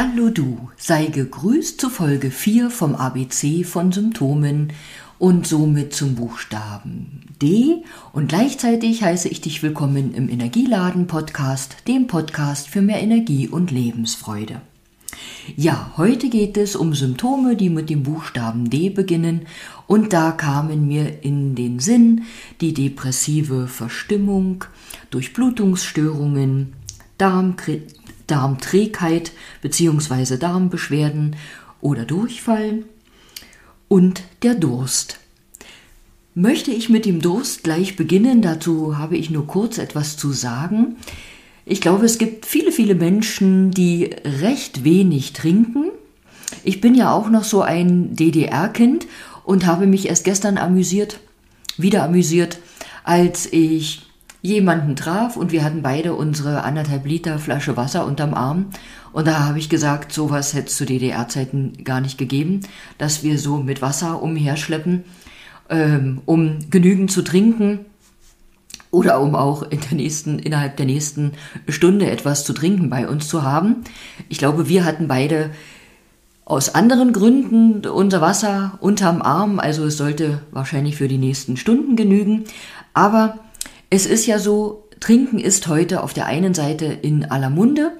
Hallo du, sei gegrüßt zu Folge 4 vom ABC von Symptomen und somit zum Buchstaben D und gleichzeitig heiße ich dich willkommen im Energieladen Podcast, dem Podcast für mehr Energie und Lebensfreude. Ja, heute geht es um Symptome, die mit dem Buchstaben D beginnen und da kamen mir in den Sinn die depressive Verstimmung, Durchblutungsstörungen, Darmkritik, Darmträgheit bzw. Darmbeschwerden oder Durchfall und der Durst. Möchte ich mit dem Durst gleich beginnen, dazu habe ich nur kurz etwas zu sagen. Ich glaube, es gibt viele, viele Menschen, die recht wenig trinken. Ich bin ja auch noch so ein DDR-Kind und habe mich erst gestern amüsiert, wieder amüsiert, als ich jemanden traf und wir hatten beide unsere anderthalb Liter Flasche Wasser unterm Arm. Und da habe ich gesagt, sowas hätte es zu DDR-Zeiten gar nicht gegeben, dass wir so mit Wasser umherschleppen, ähm, um genügend zu trinken oder um auch in der nächsten, innerhalb der nächsten Stunde etwas zu trinken bei uns zu haben. Ich glaube, wir hatten beide aus anderen Gründen unser Wasser unterm Arm, also es sollte wahrscheinlich für die nächsten Stunden genügen. Aber es ist ja so, Trinken ist heute auf der einen Seite in aller Munde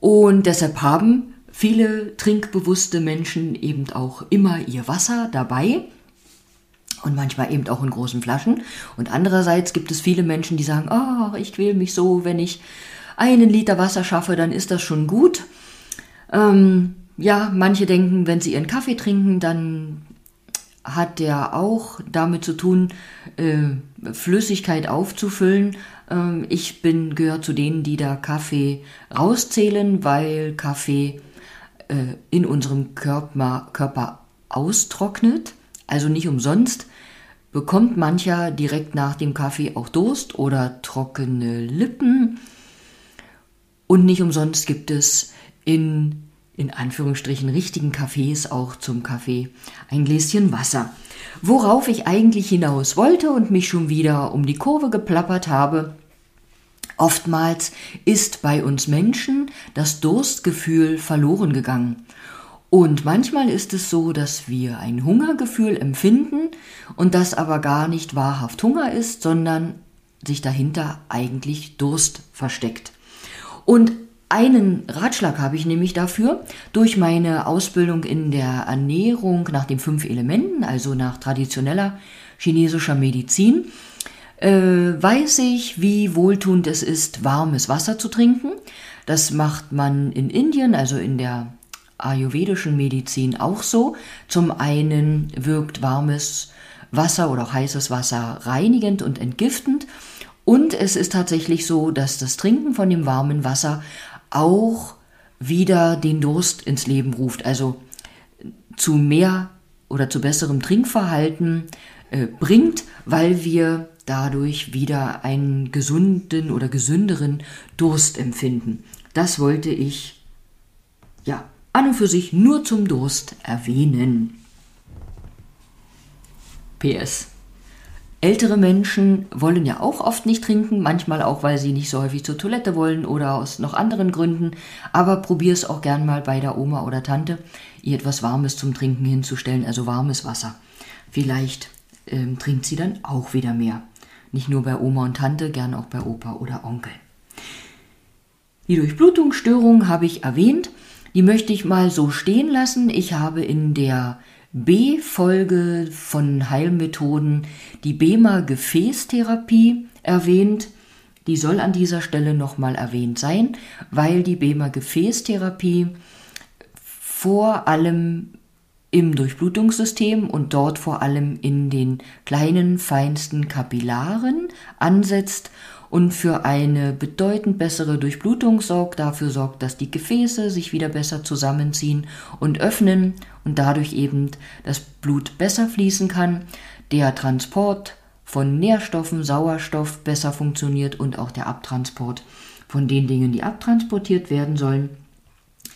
und deshalb haben viele trinkbewusste Menschen eben auch immer ihr Wasser dabei und manchmal eben auch in großen Flaschen. Und andererseits gibt es viele Menschen, die sagen, oh, ich quäle mich so, wenn ich einen Liter Wasser schaffe, dann ist das schon gut. Ähm, ja, manche denken, wenn sie ihren Kaffee trinken, dann hat der auch damit zu tun, äh, Flüssigkeit aufzufüllen. Ähm, ich bin gehört zu denen, die da Kaffee rauszählen, weil Kaffee äh, in unserem Körper, Körper austrocknet. Also nicht umsonst bekommt mancher direkt nach dem Kaffee auch Durst oder trockene Lippen. Und nicht umsonst gibt es in in Anführungsstrichen richtigen Kaffees auch zum Kaffee ein Gläschen Wasser. Worauf ich eigentlich hinaus wollte und mich schon wieder um die Kurve geplappert habe, oftmals ist bei uns Menschen das Durstgefühl verloren gegangen. Und manchmal ist es so, dass wir ein Hungergefühl empfinden und das aber gar nicht wahrhaft Hunger ist, sondern sich dahinter eigentlich Durst versteckt. Und einen Ratschlag habe ich nämlich dafür. Durch meine Ausbildung in der Ernährung nach den fünf Elementen, also nach traditioneller chinesischer Medizin, äh, weiß ich, wie wohltuend es ist, warmes Wasser zu trinken. Das macht man in Indien, also in der ayurvedischen Medizin auch so. Zum einen wirkt warmes Wasser oder auch heißes Wasser reinigend und entgiftend. Und es ist tatsächlich so, dass das Trinken von dem warmen Wasser auch wieder den Durst ins Leben ruft, also zu mehr oder zu besserem Trinkverhalten äh, bringt, weil wir dadurch wieder einen gesunden oder gesünderen Durst empfinden. Das wollte ich ja an und für sich nur zum Durst erwähnen. PS. Ältere Menschen wollen ja auch oft nicht trinken, manchmal auch, weil sie nicht so häufig zur Toilette wollen oder aus noch anderen Gründen. Aber probier es auch gern mal bei der Oma oder Tante, ihr etwas Warmes zum Trinken hinzustellen, also warmes Wasser. Vielleicht ähm, trinkt sie dann auch wieder mehr. Nicht nur bei Oma und Tante, gern auch bei Opa oder Onkel. Die Durchblutungsstörung habe ich erwähnt. Die möchte ich mal so stehen lassen. Ich habe in der B-Folge von Heilmethoden die BEMA-Gefäßtherapie erwähnt. Die soll an dieser Stelle nochmal erwähnt sein, weil die BEMA-Gefäßtherapie vor allem im Durchblutungssystem und dort vor allem in den kleinen, feinsten Kapillaren ansetzt und für eine bedeutend bessere Durchblutung sorgt, dafür sorgt, dass die Gefäße sich wieder besser zusammenziehen und öffnen und dadurch eben das Blut besser fließen kann, der Transport von Nährstoffen, Sauerstoff besser funktioniert und auch der Abtransport von den Dingen, die abtransportiert werden sollen.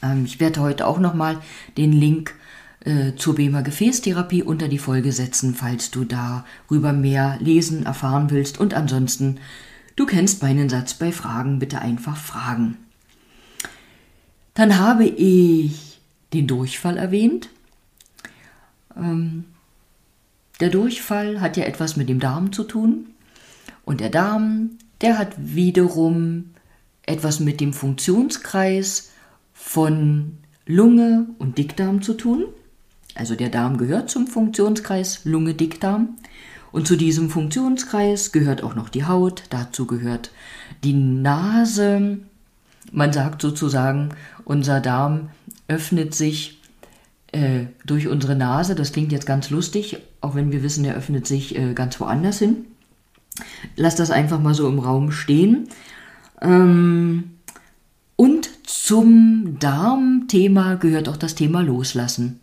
Ähm, ich werde heute auch nochmal den Link äh, zur BEMA Gefäßtherapie unter die Folge setzen, falls du darüber mehr lesen, erfahren willst und ansonsten Du kennst meinen Satz bei Fragen, bitte einfach fragen. Dann habe ich den Durchfall erwähnt. Ähm, der Durchfall hat ja etwas mit dem Darm zu tun. Und der Darm, der hat wiederum etwas mit dem Funktionskreis von Lunge und Dickdarm zu tun. Also der Darm gehört zum Funktionskreis Lunge-Dickdarm. Und zu diesem Funktionskreis gehört auch noch die Haut, dazu gehört die Nase. Man sagt sozusagen, unser Darm öffnet sich äh, durch unsere Nase. Das klingt jetzt ganz lustig, auch wenn wir wissen, er öffnet sich äh, ganz woanders hin. Lass das einfach mal so im Raum stehen. Ähm, und zum Darmthema gehört auch das Thema Loslassen.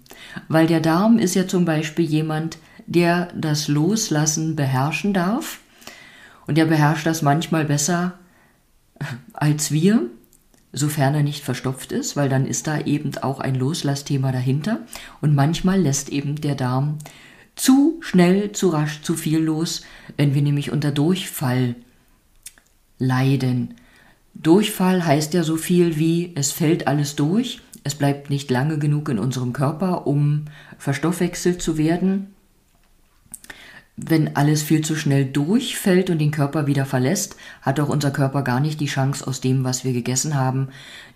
Weil der Darm ist ja zum Beispiel jemand, der das Loslassen beherrschen darf. Und der beherrscht das manchmal besser als wir, sofern er nicht verstopft ist, weil dann ist da eben auch ein Loslassthema dahinter. Und manchmal lässt eben der Darm zu schnell, zu rasch, zu viel los, wenn wir nämlich unter Durchfall leiden. Durchfall heißt ja so viel wie es fällt alles durch, es bleibt nicht lange genug in unserem Körper, um verstoffwechselt zu werden. Wenn alles viel zu schnell durchfällt und den Körper wieder verlässt, hat auch unser Körper gar nicht die Chance, aus dem, was wir gegessen haben,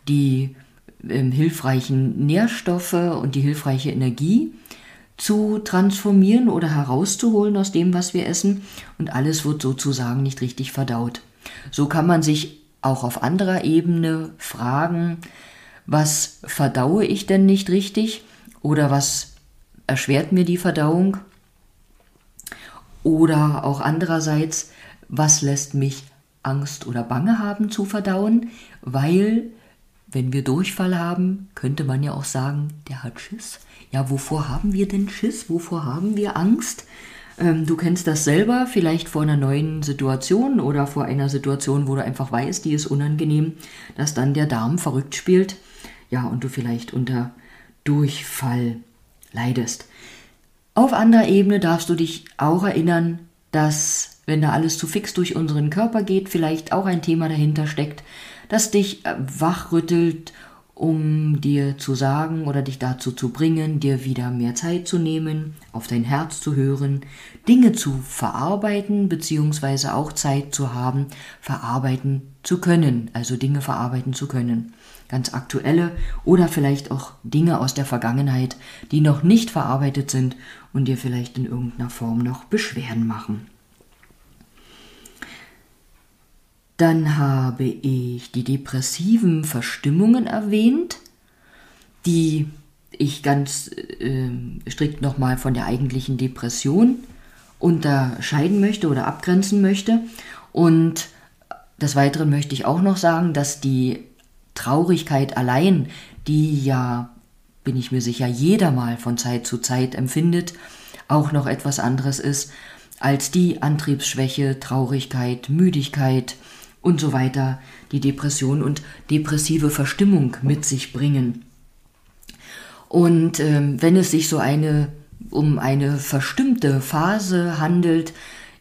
die äh, hilfreichen Nährstoffe und die hilfreiche Energie zu transformieren oder herauszuholen aus dem, was wir essen. Und alles wird sozusagen nicht richtig verdaut. So kann man sich auch auf anderer Ebene fragen, was verdaue ich denn nicht richtig oder was erschwert mir die Verdauung? Oder auch andererseits, was lässt mich Angst oder Bange haben zu verdauen? Weil, wenn wir Durchfall haben, könnte man ja auch sagen, der hat Schiss. Ja, wovor haben wir denn Schiss? Wovor haben wir Angst? Ähm, du kennst das selber, vielleicht vor einer neuen Situation oder vor einer Situation, wo du einfach weißt, die ist unangenehm, dass dann der Darm verrückt spielt. Ja, und du vielleicht unter Durchfall leidest. Auf anderer Ebene darfst du dich auch erinnern, dass, wenn da alles zu fix durch unseren Körper geht, vielleicht auch ein Thema dahinter steckt, das dich wachrüttelt um dir zu sagen oder dich dazu zu bringen, dir wieder mehr Zeit zu nehmen, auf dein Herz zu hören, Dinge zu verarbeiten, beziehungsweise auch Zeit zu haben, verarbeiten zu können, also Dinge verarbeiten zu können. Ganz aktuelle oder vielleicht auch Dinge aus der Vergangenheit, die noch nicht verarbeitet sind und dir vielleicht in irgendeiner Form noch Beschwerden machen. Dann habe ich die depressiven Verstimmungen erwähnt, die ich ganz äh, strikt nochmal von der eigentlichen Depression unterscheiden möchte oder abgrenzen möchte. Und des Weiteren möchte ich auch noch sagen, dass die Traurigkeit allein, die ja, bin ich mir sicher, jeder mal von Zeit zu Zeit empfindet, auch noch etwas anderes ist als die Antriebsschwäche, Traurigkeit, Müdigkeit, und so weiter, die Depression und depressive Verstimmung mit sich bringen. Und ähm, wenn es sich so eine um eine verstimmte Phase handelt,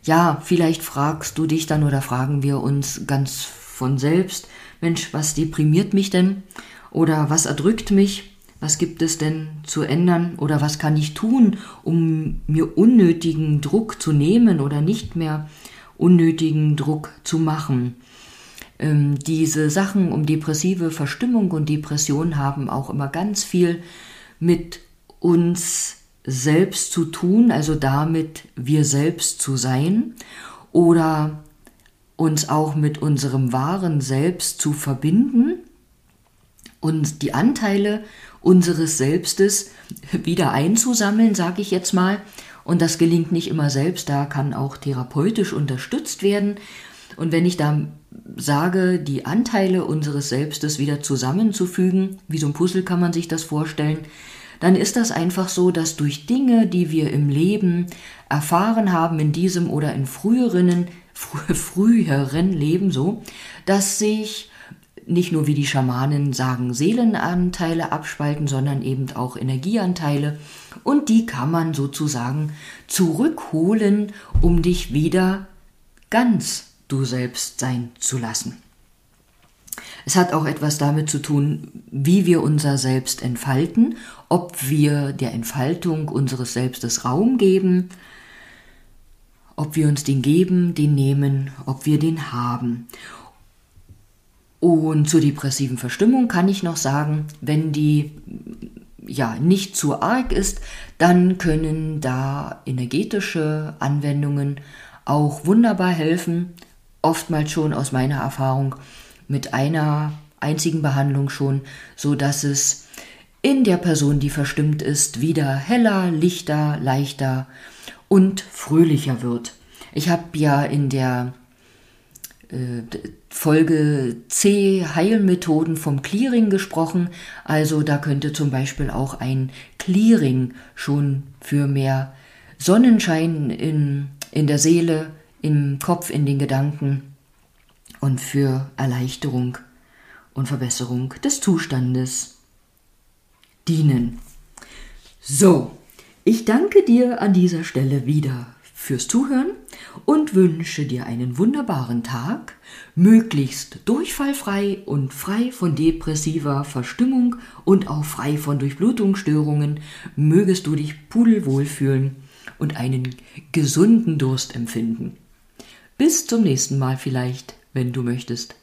ja, vielleicht fragst du dich dann oder fragen wir uns ganz von selbst, Mensch, was deprimiert mich denn? Oder was erdrückt mich? Was gibt es denn zu ändern? Oder was kann ich tun, um mir unnötigen Druck zu nehmen oder nicht mehr unnötigen Druck zu machen? Ähm, diese Sachen um depressive Verstimmung und Depression haben auch immer ganz viel mit uns selbst zu tun, also damit wir selbst zu sein oder uns auch mit unserem wahren Selbst zu verbinden und die Anteile unseres Selbstes wieder einzusammeln, sage ich jetzt mal. Und das gelingt nicht immer selbst, da kann auch therapeutisch unterstützt werden. Und wenn ich da sage, die Anteile unseres Selbstes wieder zusammenzufügen, wie so ein Puzzle kann man sich das vorstellen, dann ist das einfach so, dass durch Dinge, die wir im Leben erfahren haben, in diesem oder in früheren, fr früheren Leben so, dass sich nicht nur wie die Schamanen sagen, Seelenanteile abspalten, sondern eben auch Energieanteile. Und die kann man sozusagen zurückholen, um dich wieder ganz du selbst sein zu lassen. Es hat auch etwas damit zu tun, wie wir unser Selbst entfalten, ob wir der Entfaltung unseres Selbstes Raum geben, ob wir uns den geben, den nehmen, ob wir den haben. Und zur depressiven Verstimmung kann ich noch sagen, wenn die ja nicht zu arg ist, dann können da energetische Anwendungen auch wunderbar helfen. Oftmals schon aus meiner Erfahrung mit einer einzigen Behandlung schon, so dass es in der Person, die verstimmt ist, wieder heller, lichter, leichter und fröhlicher wird. Ich habe ja in der Folge C Heilmethoden vom Clearing gesprochen. Also da könnte zum Beispiel auch ein Clearing schon für mehr Sonnenschein in, in der Seele, im Kopf, in den Gedanken und für Erleichterung und Verbesserung des Zustandes dienen. So, ich danke dir an dieser Stelle wieder fürs Zuhören und wünsche dir einen wunderbaren Tag, möglichst durchfallfrei und frei von depressiver Verstimmung und auch frei von Durchblutungsstörungen, mögest du dich pudelwohl fühlen und einen gesunden Durst empfinden. Bis zum nächsten Mal vielleicht, wenn du möchtest.